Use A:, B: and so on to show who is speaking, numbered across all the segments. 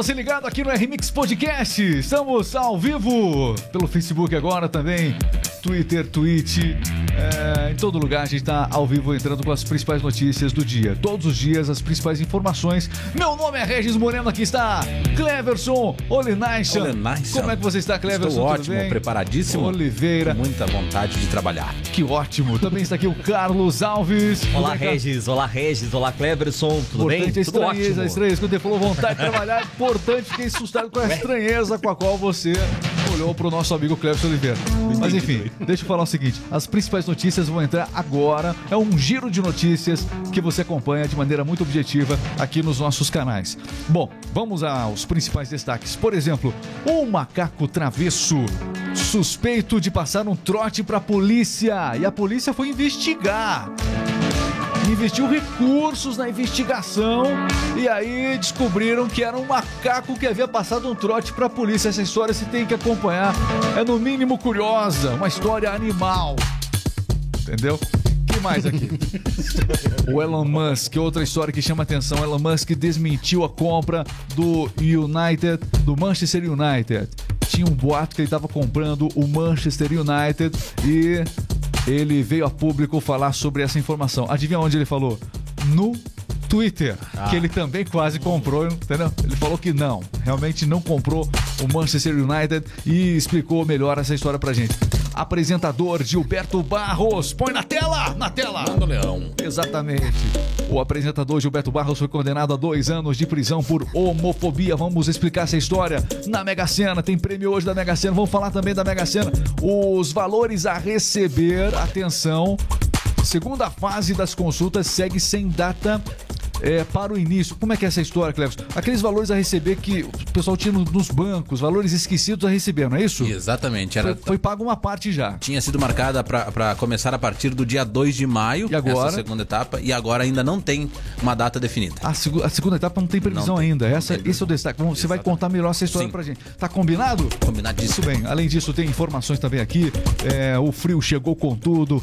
A: Você ligado aqui no RMix Podcast. Estamos ao vivo pelo Facebook agora também, Twitter, Twitch. É, em todo lugar a gente está ao vivo entrando com as principais notícias do dia. Todos os dias as principais informações. Meu nome é Regis Moreno, aqui está Cleverson Olinaishan.
B: Olinaishan.
A: Como é que você está, Cleverson?
B: Estou ótimo,
A: bem?
B: preparadíssimo.
A: Oliveira.
B: Com muita vontade de trabalhar.
A: Que ótimo. Também está aqui o Carlos Alves.
C: Olá,
A: Tudo bem,
C: Regis. Olá, Regis. Olá, Cleverson. Tudo bem?
A: Importante a
C: Tudo
A: estranheza,
C: ótimo.
A: a estranheza. Quando ele falou vontade de trabalhar, é importante, fiquei assustado com a estranheza com a qual você olhou pro nosso amigo Cleber Oliveira. Mas enfim, deixa eu falar o seguinte: as principais notícias vão entrar agora. É um giro de notícias que você acompanha de maneira muito objetiva aqui nos nossos canais. Bom, vamos aos principais destaques. Por exemplo, um macaco travesso suspeito de passar um trote pra polícia. E a polícia foi investigar investiu recursos na investigação e aí descobriram que era um macaco que havia passado um trote para a polícia. Essa história você tem que acompanhar. É no mínimo curiosa, uma história animal. Entendeu? Que mais aqui? o Elon Musk, outra história que chama atenção. Elon Musk desmentiu a compra do United, do Manchester United. Tinha um boato que ele estava comprando o Manchester United e ele veio a público falar sobre essa informação. Adivinha onde ele falou? No Twitter, que ele também quase comprou, entendeu? Ele falou que não, realmente não comprou o Manchester United e explicou melhor essa história pra gente. Apresentador Gilberto Barros, põe na tela, na tela.
B: Manda leão.
A: Exatamente. O apresentador Gilberto Barros foi condenado a dois anos de prisão por homofobia. Vamos explicar essa história na Mega Sena. Tem prêmio hoje da Mega Sena. Vamos falar também da Mega Sena. Os valores a receber, atenção. Segunda fase das consultas segue sem data é, para o início. Como é que é essa história, Cleves? Aqueles valores a receber que o pessoal tinha no- nos bancos, valores esquecidos a receber, não é isso?
B: Exatamente. Era,
A: Foi, foi pago uma parte já.
B: Tinha sido marcada para começar a partir do dia 2 de maio,
A: E agora?
B: essa segunda etapa, e agora ainda não tem uma data definida.
A: A, segu- a segunda etapa não tem previsão
B: Não tem,
A: ainda. Essa,
B: tem
A: esse é o destaque. Você vai contar melhor essa história pra gente. Tá combinado? Isso
B: Combinadíssimo.
A: bem. Além disso, tem informações também aqui. É, o frio chegou com tudo.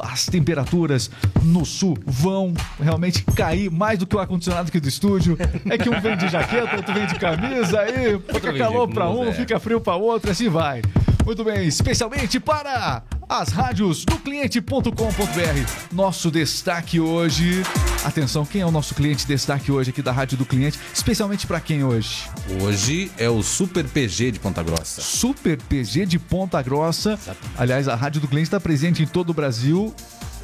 A: As temperaturas no sul vão realmente cair mais do que o ar-condicionado aqui do estúdio. É que um vem de jaqueta, outro vem de camisa, aí fica calor pra um,
B: é.
A: fica frio pra outro, assim vai. Muito bem, especialmente para as rádios do cliente.com.br. Nosso destaque hoje. Atenção, quem é o nosso cliente destaque hoje aqui da Rádio do Cliente? Especialmente para quem hoje?
B: Hoje é o Super PG de Ponta Grossa.
A: Super PG de Ponta Grossa. Aliás, a Rádio do Cliente está presente em todo o Brasil.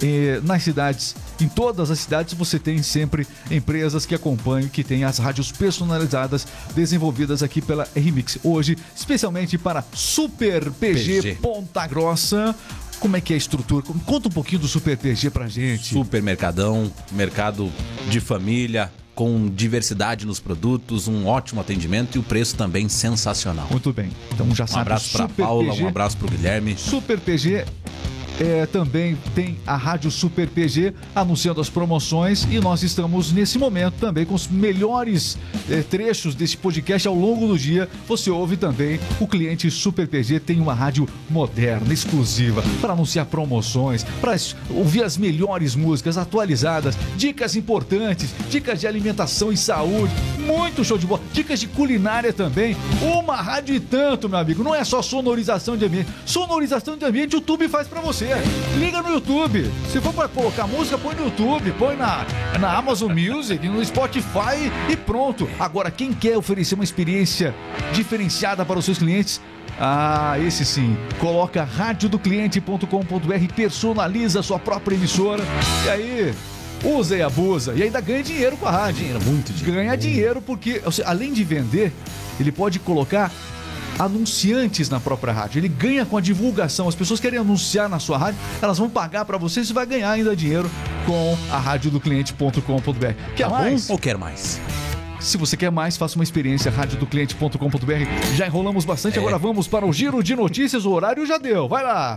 A: Eh, nas cidades, em todas as cidades, você tem sempre empresas que acompanham, que têm as rádios personalizadas desenvolvidas aqui pela Remix. Hoje, especialmente para Super PG,
B: PG.
A: Ponta Grossa. Como é que é a estrutura? Conta um pouquinho do Super PG pra gente.
B: Supermercadão, mercado de família, com diversidade nos produtos, um ótimo atendimento e o preço também sensacional.
A: Muito bem. Então já
B: Um
A: sabe,
B: abraço para Paula,
A: PG
B: um abraço para o Guilherme.
A: Super PG é, também tem a Rádio Super PG anunciando as promoções e nós estamos nesse momento também com os melhores é, trechos desse podcast ao longo do dia. Você ouve também o cliente Super PG tem uma rádio moderna, exclusiva, para anunciar promoções, para ouvir as melhores músicas atualizadas, dicas importantes, dicas de alimentação e saúde, muito show de bola, dicas de culinária também. Uma rádio e tanto, meu amigo. Não é só sonorização de ambiente. Sonorização de ambiente o YouTube faz pra você. Liga no YouTube. Se for pra colocar música, põe no YouTube, põe na, na Amazon Music, no Spotify e pronto. Agora, quem quer oferecer uma experiência diferenciada para os seus clientes, ah, esse sim. Coloca radiodocliente.com.br, personaliza a sua própria emissora e aí usa e abusa. E ainda ganha dinheiro com a rádio.
B: Dinheiro, muito dinheiro.
A: Ganha dinheiro porque, seja, além de vender, ele pode colocar anunciantes na própria rádio. Ele ganha com a divulgação. As pessoas querem anunciar na sua rádio, elas vão pagar para você, você vai ganhar ainda dinheiro com a radiodocliente.com.br. Quer
B: Tá
A: mais?
B: bom ou quer mais?
A: Se você quer mais, faça uma experiência radiodocliente.com.br. Já enrolamos bastante,
B: É.
A: agora vamos para o giro de notícias. O horário já deu. Vai lá.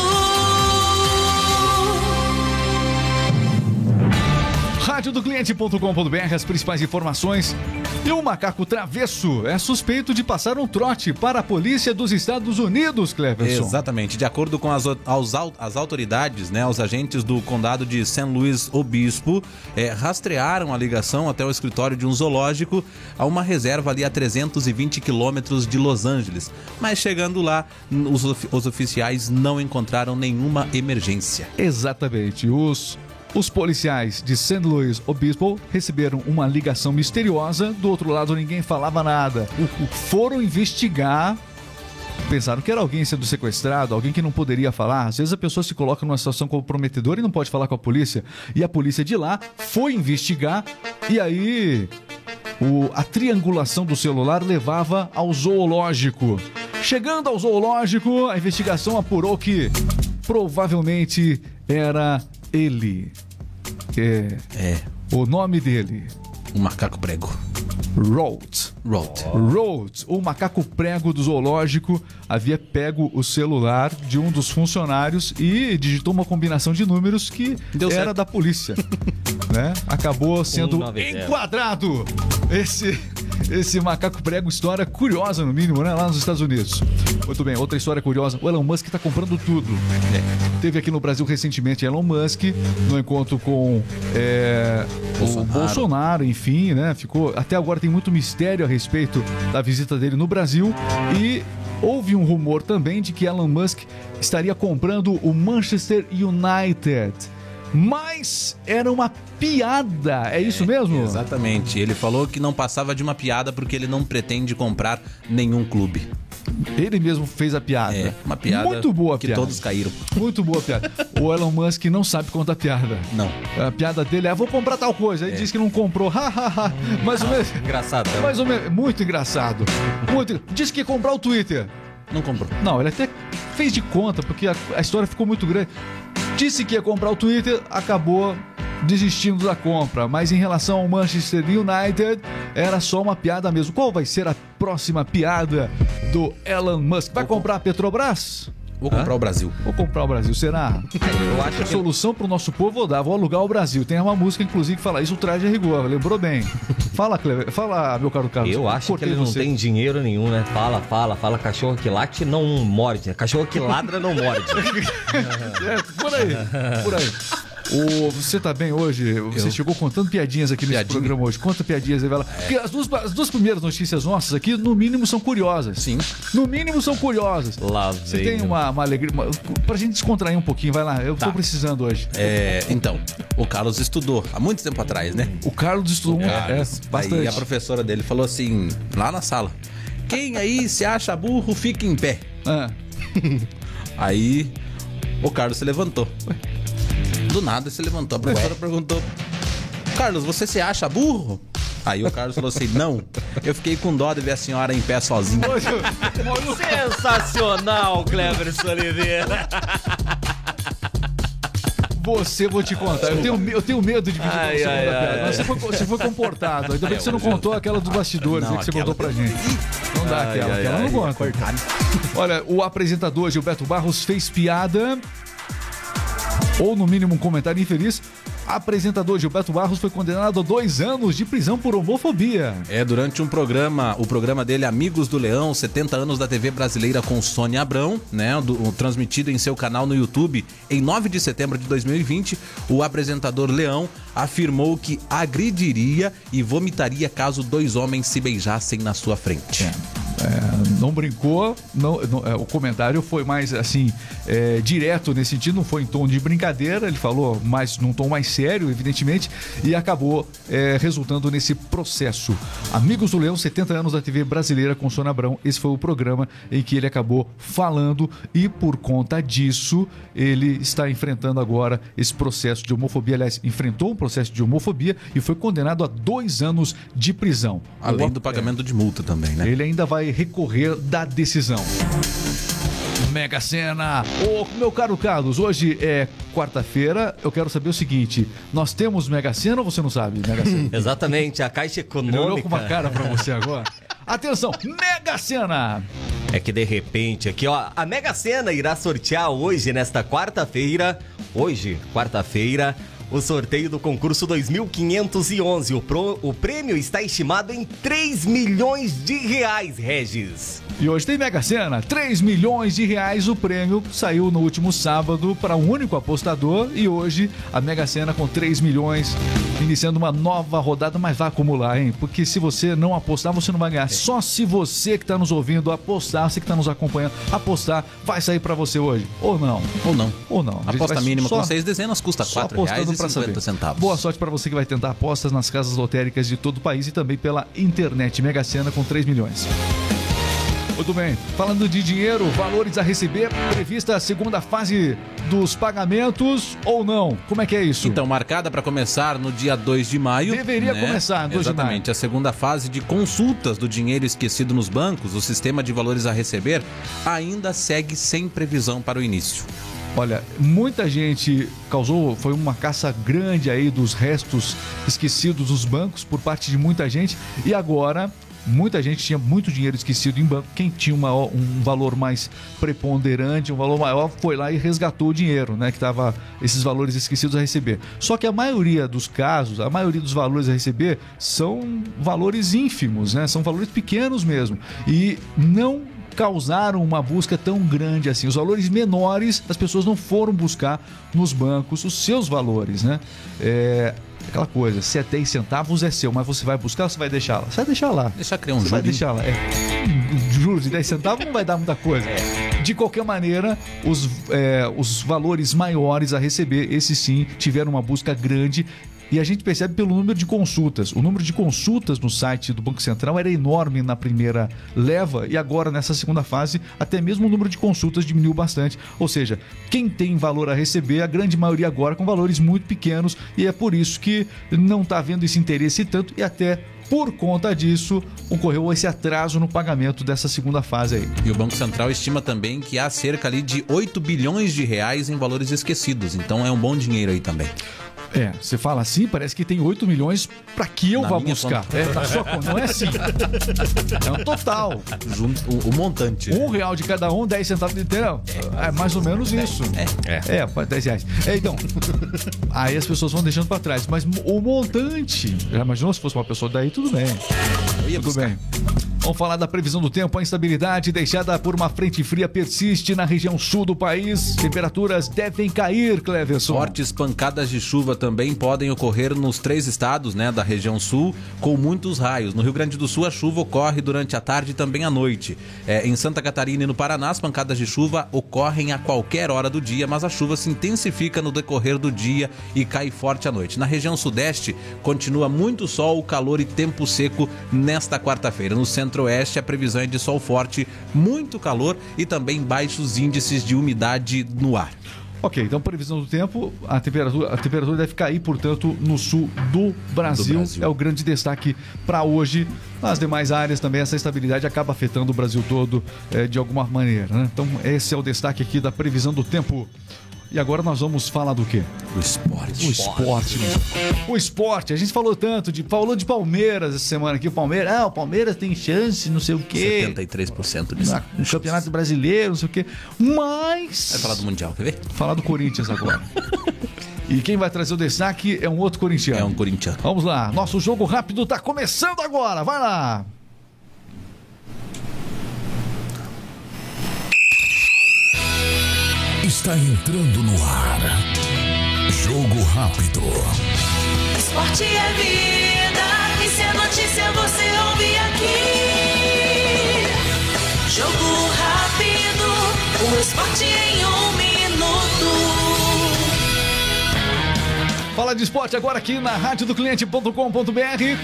A: radiodocliente.com.br as principais informações. E o macaco travesso é suspeito de passar um trote para a polícia dos Estados Unidos, Cleverson.
B: Exatamente. De acordo com as, au- as autoridades, né, os agentes do condado de St. Louis Obispo eh, rastrearam a ligação até o escritório de um zoológico a uma reserva ali a 320 quilômetros de Los Angeles. Mas chegando lá, os, os oficiais não encontraram nenhuma emergência.
A: Exatamente. Os, os policiais de St. Louis Obispo receberam uma ligação misteriosa. Do outro lado, ninguém falava nada. Foram investigar. Pensaram que era alguém sendo sequestrado, alguém que não poderia falar. Às vezes a pessoa se coloca numa situação comprometedora e não pode falar com a polícia. E a polícia de lá foi investigar. E aí o- a triangulação do celular levava ao zoológico. Chegando ao zoológico, a investigação apurou que provavelmente era ele. É,
B: É,
A: o nome dele,
B: um macaco prego.
A: Rhodes.
B: Rot.
A: Rhodes, o macaco prego do zoológico, havia pego o celular de um dos funcionários e digitou uma combinação de números que
B: Deu
A: era
B: certo.
A: da polícia. né? Acabou sendo
C: 190.
A: enquadrado esse esse macaco prego, história curiosa no mínimo, né? Lá nos Estados Unidos. Muito bem, outra história curiosa. O Elon Musk está comprando tudo. É, Teve aqui no Brasil recentemente Elon Musk no encontro com é, o
B: Bolsonaro.
A: Bolsonaro, enfim, né? Ficou até agora tem muito mistério a respeito da visita dele no Brasil e houve um rumor também de que Elon Musk estaria comprando o Manchester United. Mas era uma piada, é isso mesmo?
B: Exatamente. Ele falou que não passava de uma piada porque ele não pretende comprar nenhum clube.
A: Ele mesmo fez a piada.
B: É, uma piada
A: Muito boa a
B: que
A: piada.
B: todos caíram.
A: Muito boa a piada. O Elon Musk não sabe contar piada.
B: Não.
A: A piada dele é: vou comprar tal coisa. Aí diz que não comprou. Ha, ha, ha. Mais ou menos.
C: Engraçado. né?
A: Mais ou menos. Muito engraçado. Muito. Disse que ia comprar o Twitter.
B: Não comprou.
A: Não, ele até fez de conta, porque a, a história ficou muito grande. Disse que ia comprar o Twitter, acabou desistindo da compra. Mas em relação ao Manchester United, era só uma piada mesmo. Qual vai ser a próxima piada do Elon Musk? Vai comprar a Petrobras?
B: Vou comprar o Brasil.
A: Vou comprar o Brasil, será?
C: Eu acho
A: A
C: que
A: solução pro nosso povo vou dar, vou alugar o Brasil. Tem uma música, inclusive, que fala isso, o traje rigor, lembrou bem. Fala, Cleber, fala, meu caro Carlos.
C: Eu acho que
A: Cortei
C: ele não tem dinheiro nenhum, né? Fala, fala, fala. Cachorro que late não morde. né? Cachorro que ladra não morde.
A: É, por aí, por aí. O, você tá bem hoje? Você chegou contando piadinhas aqui nesse
B: Piadinha.
A: programa hoje. Conta piadinhas aí, vai lá. Porque as duas, as duas primeiras notícias nossas aqui, no mínimo, são curiosas.
B: Sim.
A: No mínimo, são curiosas.
C: Lá
A: Você
C: vem,
A: tem
C: né?
A: uma, uma alegria. Uma, pra gente descontrair um pouquinho, vai lá. Eu tô precisando hoje.
B: É, então, o Carlos estudou há muito tempo atrás, né?
A: O Carlos estudou um, é,
B: Aí
A: bastante.
B: a professora dele falou assim, lá na sala: Quem aí se acha burro, fica em pé.
A: Ah.
B: Aí o Carlos se levantou. Do nada se levantou. A professora perguntou: Carlos, você se acha burro? Aí o Carlos falou assim: Não, eu fiquei com dó de ver a senhora em pé sozinha.
A: Hoje, hoje,
C: Sensacional, Cleverson Oliveira.
A: Você, vou te contar. Eu tenho, eu tenho medo de pedir pra
C: Ai,
A: você
C: ai, ai,
A: piada. Mas você foi, você foi comportado. Ainda bem que você não contou aquela dos bastidores
B: Não,
A: que você contou pra gente. Não dá aquela, aquela não conta. Olha, o apresentador Gilberto Barros fez piada. Ou no mínimo um comentário infeliz. Apresentador Gilberto Barros foi condenado a dois anos de prisão por homofobia.
B: É, durante um programa, o programa dele Amigos do Leão, 70 anos da TV brasileira com Sônia Abrão, né, do- transmitido em seu canal no YouTube em 9 de setembro de 2020, o apresentador Leão afirmou que agrediria e vomitaria caso dois homens se beijassem na sua frente.
A: É, não brincou, não, não- é, o comentário foi mais assim, é, direto nesse sentido, não foi em tom de brincadeira, ele falou mais num tom mais sério, evidentemente, e acabou é, resultando nesse processo. Amigos do Leão, 70 anos da TV brasileira com Sônia Abrão, esse foi o programa em que ele acabou falando e por conta disso ele está enfrentando agora esse processo de homofobia, aliás, enfrentou um processo de homofobia e foi condenado a dois anos de prisão.
B: Além
A: O-
B: do pagamento de multa também, né?
A: ele ainda vai recorrer da decisão. Mega Sena. Ô, meu caro Carlos, hoje é quarta-feira. Eu quero saber o seguinte: nós temos Mega Sena ou você não sabe? Mega Sena.
C: Exatamente, a Caixa
A: Ele olhou com uma
C: Econômica.
A: cara pra você agora. Atenção, Mega Sena.
C: É que de repente aqui, ó, a Mega Sena irá sortear hoje, nesta quarta-feira, hoje, quarta-feira,
D: o sorteio do concurso 2511. O, pro- o prêmio está estimado em 3 milhões de reais, Regis.
A: E hoje tem Mega Sena, 3 milhões de reais o prêmio saiu no último sábado para um único apostador e hoje a Mega Sena com 3 milhões, iniciando uma nova rodada, mas vai acumular, hein? Porque se você não apostar, você não vai ganhar. Só se você que está nos ouvindo apostar, você que está nos acompanhando, apostar, vai sair para você hoje. Ou não.
B: Ou não.
A: Ou não. A
B: Aposta mínima
A: só-
B: com seis dezenas custa
A: só
B: R$
A: apostando pra saber.
B: 4,50 centavos.
A: Boa sorte para você que vai tentar apostas nas casas lotéricas de todo o país e também pela internet. Mega Sena com 3 milhões. Muito bem. Falando de dinheiro, valores a receber, prevista a segunda fase dos pagamentos ou não? Como é que é isso?
B: Então, marcada para começar no dia 2 de maio.
A: Deveria começar, 2 de
B: Exatamente. A segunda fase de consultas do dinheiro esquecido nos bancos, o sistema de valores a receber, ainda segue sem previsão para o início.
A: Olha, muita gente causou, foi uma caça grande aí dos restos esquecidos dos bancos por parte de muita gente e agora muita gente tinha muito dinheiro esquecido em banco. Quem tinha uma- um valor mais preponderante, um valor maior, foi lá e resgatou o dinheiro, né? Que tava esses valores esquecidos a receber. Só que a maioria dos casos, a maioria dos valores a receber são valores ínfimos, né? São valores pequenos mesmo e não causaram uma busca tão grande assim. Os valores menores, as pessoas não foram buscar nos bancos os seus valores, né? É aquela coisa, se é 10 centavos é seu, mas você vai buscar ou você vai deixar lá? Você vai deixar lá.
B: Deixar criar um
A: Você vai
B: juros.
A: deixar lá. É. Juros de 10 centavos não vai dar muita coisa. De qualquer maneira, os, é, os valores maiores a receber, esses sim, tiveram uma busca grande. E a gente percebe pelo número de consultas. O número de consultas no site do Banco Central era enorme na primeira leva e agora nessa segunda fase até mesmo o número de consultas diminuiu bastante. Ou seja, quem tem valor a receber, a grande maioria agora com valores muito pequenos e é por isso que não está havendo esse interesse tanto e até por conta disso, ocorreu esse atraso no pagamento dessa segunda fase aí.
B: E o Banco Central estima também que há cerca ali de 8 bilhões de reais em valores esquecidos. Então é um bom dinheiro aí também.
A: É, você fala assim, parece que tem 8 milhões pra que eu
B: Na
A: vá buscar.
B: conta.
A: É, na sua conta, não é assim. É um total.
B: Junto, o, o montante.
A: Um real de cada um, 10 centavos de inteiro. É mais ou menos isso. É. É, pá, 10 reais. É, então. Aí as pessoas vão deixando pra trás. Mas o montante. Já imaginou se fosse uma pessoa daí? Tudo bem.
B: Eu ia
A: Tudo
B: buscar.
A: bem. Vamos falar da previsão do tempo. A instabilidade deixada por uma frente fria persiste na região sul do país. Temperaturas devem cair, Cleverson.
B: Fortes pancadas de chuva também podem ocorrer nos três estados né, da região sul, com muitos raios. No Rio Grande do Sul, a chuva ocorre durante a tarde e também à noite. É, em Santa Catarina e no Paraná, as pancadas de chuva ocorrem a qualquer hora do dia, mas a chuva se intensifica no decorrer do dia e cai forte à noite. Na região sudeste, continua muito sol, calor e tempo seco nesta quarta-feira. No centro-oeste, a previsão é de sol forte, muito calor e também baixos índices de umidade no ar.
A: Ok, então previsão do tempo, a temperatura, a temperatura deve cair, portanto, no sul do Brasil.
B: Do Brasil.
A: É o grande destaque para hoje. Nas demais áreas também essa estabilidade acaba afetando o Brasil todo eh, de alguma maneira. né? Então esse é o destaque aqui da previsão do tempo. E agora nós vamos falar do quê?
B: O esporte.
A: O esporte. O esporte. A gente falou tanto de falou de Palmeiras essa semana aqui. O Palmeiras, ah, o Palmeiras tem chance, não sei o quê.
B: 73% disso.
A: Na- No Campeonato Brasileiro, não sei o quê. Mas
B: Vai falar do Mundial, quer ver?
A: falar do Corinthians agora. e quem vai trazer o destaque é um outro corintiano.
B: É um corintiano.
A: Vamos lá, nosso jogo rápido tá começando agora, vai lá!
E: Está entrando no ar. Jogo rápido.
F: Esporte é vida, e se é notícia você ouve aqui. Jogo rápido, o esporte
A: Fala de esporte agora aqui na rádio do cliente.com.br.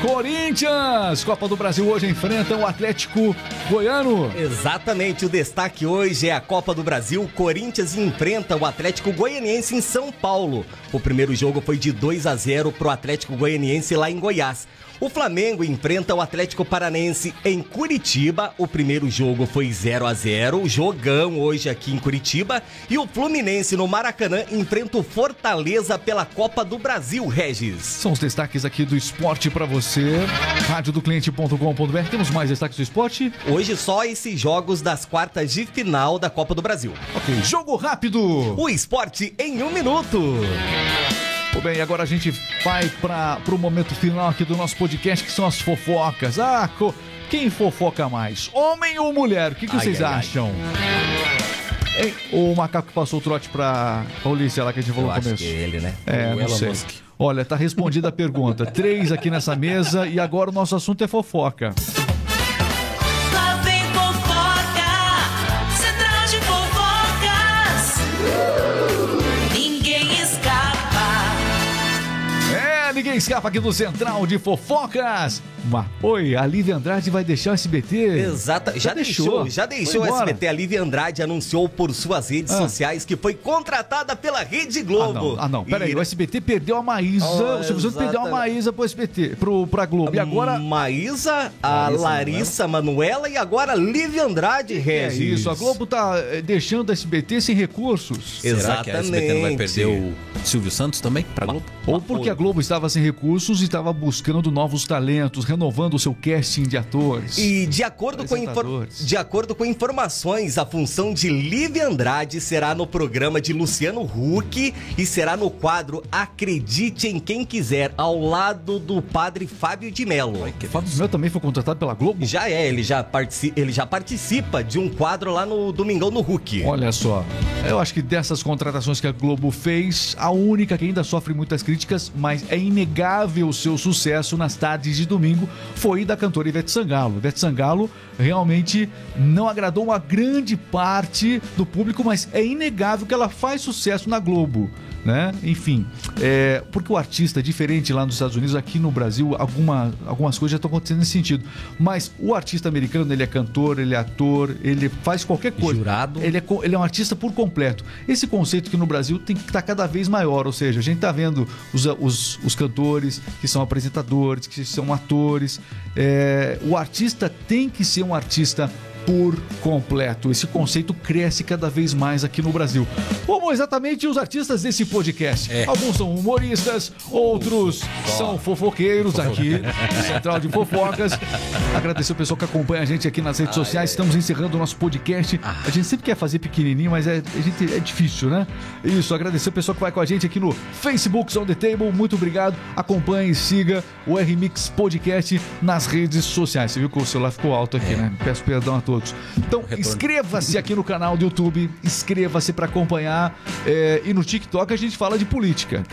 A: Corinthians, Copa do Brasil hoje enfrenta o Atlético Goiano.
D: Exatamente, o destaque hoje é a Copa do Brasil. Corinthians enfrenta o Atlético Goianiense em São Paulo. O primeiro jogo foi de 2 a 0 pro Atlético Goianiense lá em Goiás. O Flamengo enfrenta o Atlético Paranense em Curitiba. O primeiro jogo foi 0 a 0 jogão hoje aqui em Curitiba. E o Fluminense no Maracanã enfrenta o Fortaleza pela Copa do Brasil, Regis.
A: São os destaques aqui do esporte para você. Rádio do cliente.com.br. Temos mais destaques do esporte?
D: Hoje só esses jogos das quartas de final da Copa do Brasil.
A: Ok, jogo rápido.
D: O esporte em um minuto.
A: Muito bem, agora a gente vai para o momento final aqui do nosso podcast, que são as fofocas. Ah, co- quem fofoca mais? Homem ou mulher? O que, que
D: Ai,
A: vocês
D: ai, ai.
A: acham? Hein, o macaco que passou o trote pra Paulícia lá que a gente falou
D: Eu
A: no
D: acho
A: começo.
D: que é ele, né?
A: É,
B: O
A: não
B: Elon
A: sei.
B: Musk.
A: Olha, tá respondida a pergunta. Três aqui nessa mesa e agora o nosso assunto é fofoca.
F: Ninguém escapa
A: aqui do Central de Fofocas. Mas, oi, a Lívia Andrade vai deixar o SBT?
D: Exata, já, deixou, já deixou o. SBT. A Lívia Andrade anunciou por suas redes
A: Ah.
D: sociais que foi contratada pela Rede
A: Ah,
D: Globo.
A: não, ah, não, peraí,
D: E-
A: o SBT perdeu a Maísa,
D: Oh,
A: o Silvio Santos perdeu a
D: exatamente.
A: Maísa pro SBT, pro, pra Globo. E agora,
D: Maísa, a
B: Larissa
D: Larissa Manuela e agora Lívia Andrade,
A: é
D: Regis.
A: isso, a Globo tá eh, deixando o SBT sem recursos.
B: Será que a SBT não vai
D: Exatamente.
B: perder o Silvio Santos também pra Globo?
A: Ou porque a Globo estava sem recursos e estava buscando novos talentos, renovando o seu casting de atores.
D: E de acordo, com infor- de acordo com informações, a função de Lívia Andrade será no programa de Luciano Huck e será no quadro Acredite em Quem Quiser, ao lado do padre Fábio de Mello.
A: O Fábio Mel também foi contratado pela Globo?
D: Já é, ele já, partici- ele já participa de um quadro lá no Domingão no Huck.
A: Olha só, eu acho que dessas contratações que a Globo fez, a única que ainda sofre muitas críticas, mas é inegável o seu sucesso nas tardes de domingo, foi da cantora Ivete Sangalo. Ivete Sangalo realmente não agradou uma grande parte do público, mas é inegável que ela faz sucesso na Globo. Né? Enfim, é, porque o artista é diferente lá nos Estados Unidos, aqui no Brasil, alguma, algumas coisas já estão acontecendo nesse sentido. Mas o artista americano, ele é cantor, ele é ator, ele faz qualquer coisa.
C: Jurado.
A: Ele é, ele é um artista por completo. Esse conceito que no Brasil tem que estar cada vez maior, ou seja, a gente está vendo os, os, os cantores que são apresentadores, que são atores. É, o artista tem que ser um artista por completo. Esse conceito cresce cada vez mais aqui no Brasil. Como exatamente os artistas desse podcast.
B: É.
A: Alguns são humoristas, outros são fofoqueiros aqui, Central de Fofocas. Agradecer o pessoal que acompanha a gente aqui nas redes sociais. Estamos encerrando o nosso podcast. A gente sempre quer fazer pequenininho, mas é, a gente, é difícil, né? Isso, agradecer o pessoal que vai com a gente aqui no Facebook On The Table. Muito obrigado. Acompanhe e siga o R-Mix Podcast nas redes sociais. Você viu que o celular ficou alto aqui, né? Peço perdão a todos. Então, inscreva-se aqui no canal do YouTube. Inscreva-se para acompanhar. é, e no TikTok a gente fala de política.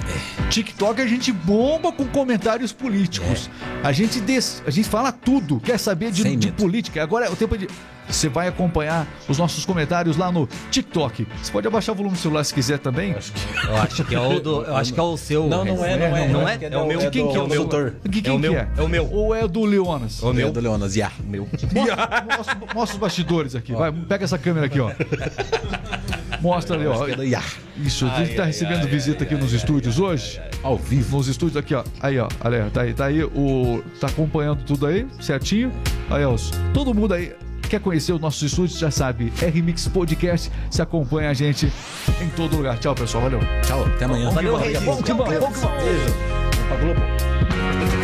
A: TikTok a gente bomba com comentários políticos. A, gente des... a gente fala tudo. Quer saber de, de política? Agora é o tempo de. Você vai acompanhar os nossos comentários lá no TikTok. Você pode abaixar o volume do celular se quiser também.
D: Eu acho que é o do, eu acho que é o seu.
B: Não, não é, não é.
D: Não é?
B: É
D: É o meu.
A: De quem que é o
D: meu.
A: doutor? De quem
D: É o meu,
A: que é?
D: é o meu.
A: Ou é do Leonas?
D: O meu.
B: do Leonas, yeah.
D: Meu.
A: Mostra, mostra- mostra os bastidores aqui. Vai, pega essa câmera aqui, ó. Mostra ali, ó. Isso, a gente tá recebendo visita aqui nos estúdios hoje.
B: Ao vivo.
A: Nos estúdios aqui, ó. Aí, ó. Olha, tá aí, tá aí o. Tá acompanhando tudo aí, certinho. Aí, ó. os- Todo mundo aí. Quer conhecer os nossos estúdios, já sabe, R-Mix Podcast, se acompanha a gente em todo lugar. Tchau, pessoal, valeu.
B: Tchau, até amanhã.
D: Valeu, Regis.
A: bom, que bom, bom, que bom.
D: Beijo.
B: Pra Globo.